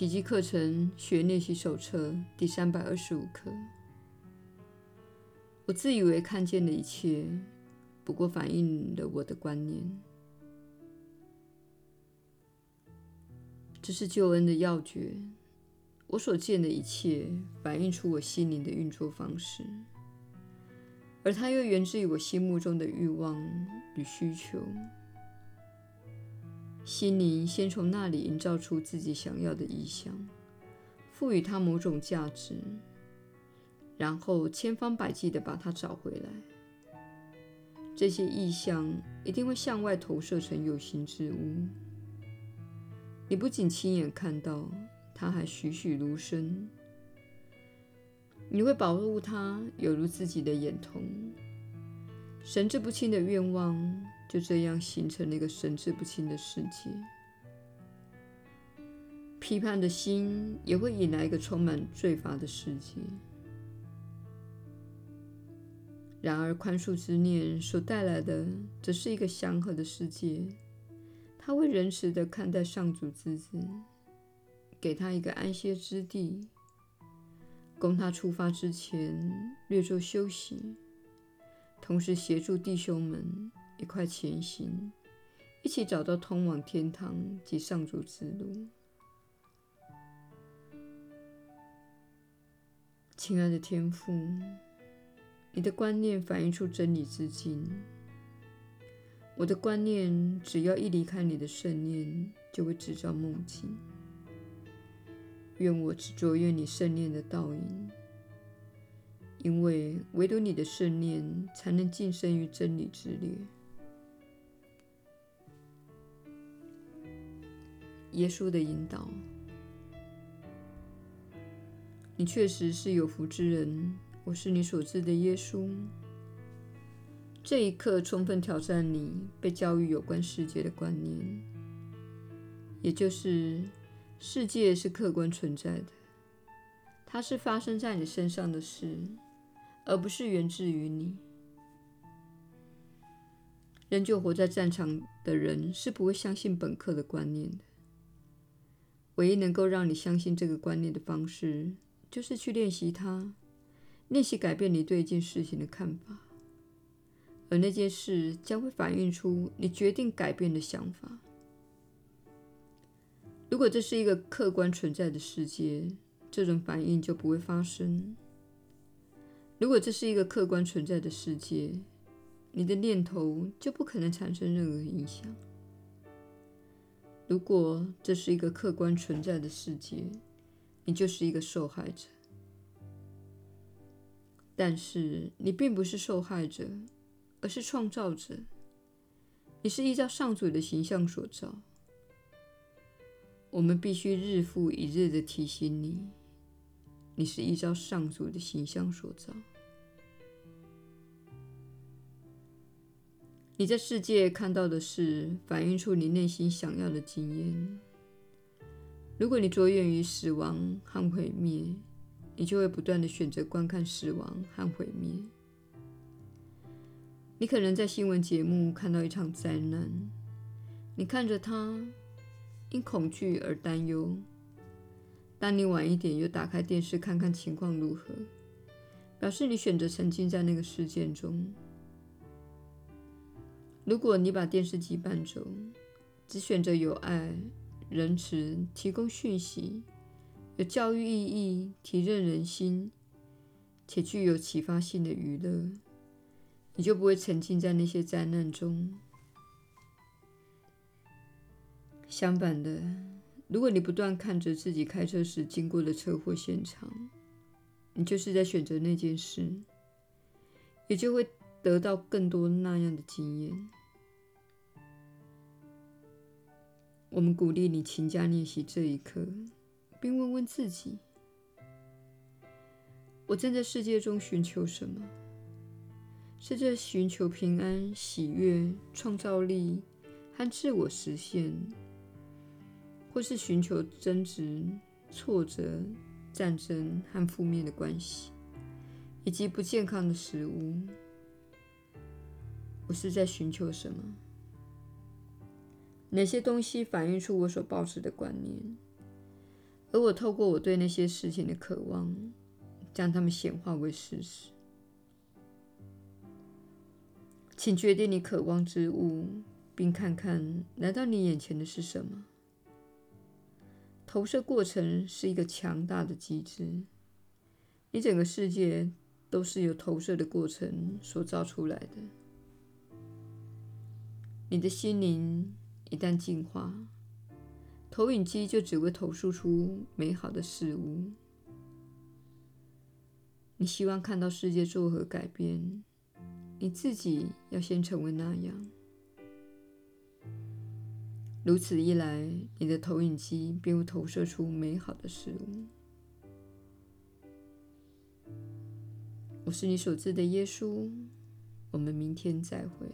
奇迹课程学练习手册第三百二十五课。我自以为看见了一切，不过反映了我的观念。这是救恩的要诀。我所见的一切，反映出我心灵的运作方式，而它又源自于我心目中的欲望与需求。心灵先从那里营造出自己想要的意象，赋予它某种价值，然后千方百计地把它找回来。这些意象一定会向外投射成有形之物。你不仅亲眼看到，它还栩栩如生。你会保护它，犹如自己的眼瞳。神志不清的愿望就这样形成了一个神志不清的世界。批判的心也会引来一个充满罪罚的世界。然而，宽恕之念所带来的，则是一个祥和的世界。他会仁慈地看待上主之子，给他一个安歇之地，供他出发之前略作休息，同时协助弟兄们一块前行，一起找到通往天堂及上主之路。亲爱的天父，你的观念反映出真理之境。我的观念，只要一离开你的圣念，就会制造梦境。愿我只着愿你圣念的倒影，因为唯独你的圣念才能晋升于真理之列。耶稣的引导，你确实是有福之人。我是你所知的耶稣。这一刻充分挑战你被教育有关世界的观念，也就是世界是客观存在的，它是发生在你身上的事，而不是源自于你。仍旧活在战场的人是不会相信本课的观念的。唯一能够让你相信这个观念的方式，就是去练习它，练习改变你对一件事情的看法。而那件事将会反映出你决定改变的想法。如果这是一个客观存在的世界，这种反应就不会发生。如果这是一个客观存在的世界，你的念头就不可能产生任何影响。如果这是一个客观存在的世界，你就是一个受害者。但是你并不是受害者。而是创造者，你是依照上主的形象所造。我们必须日复一日地提醒你，你是依照上主的形象所造。你在世界看到的事，反映出你内心想要的经验。如果你着眼于死亡和毁灭，你就会不断地选择观看死亡和毁灭。你可能在新闻节目看到一场灾难，你看着它，因恐惧而担忧。当你晚一点又打开电视看看情况如何，表示你选择沉浸在那个事件中。如果你把电视机搬走，只选择有爱、仁慈、提供讯息、有教育意义、提振人心且具有启发性的娱乐。你就不会沉浸在那些灾难中。相反的，如果你不断看着自己开车时经过的车祸现场，你就是在选择那件事，也就会得到更多那样的经验。我们鼓励你勤加练习这一课，并问问自己：我正在世界中寻求什么？是在寻求平安、喜悦、创造力和自我实现，或是寻求争执、挫折、战争和负面的关系，以及不健康的食物？我是在寻求什么？哪些东西反映出我所抱持的观念？而我透过我对那些事情的渴望，将它们显化为事实。请决定你渴望之物，并看看来到你眼前的是什么。投射过程是一个强大的机制，你整个世界都是由投射的过程所造出来的。你的心灵一旦进化，投影机就只会投射出美好的事物。你希望看到世界作何改变，你自己要先成为那样。如此一来，你的投影机便会投射出美好的事物。我是你所知的耶稣。我们明天再会。